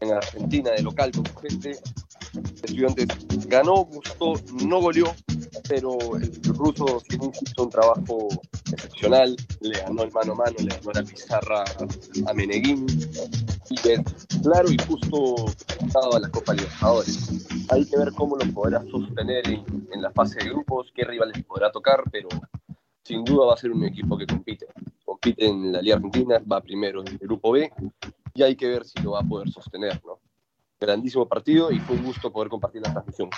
en Argentina de local con gente. Estudiantes ganó, gustó, no goleó, pero el ruso hizo un trabajo excepcional, le ganó el mano a mano, le ganó la pizarra a Meneguín, y es claro y justo a la Copa Libertadores. Hay que ver cómo lo podrá sostener en, en la fase de grupos, qué rivales podrá tocar, pero sin duda va a ser un equipo que compite. Compite en la Liga Argentina, va primero en el grupo B, y hay que ver si lo va a poder sostener, ¿no? Grandísimo partido y fue un gusto poder compartir la transmisión.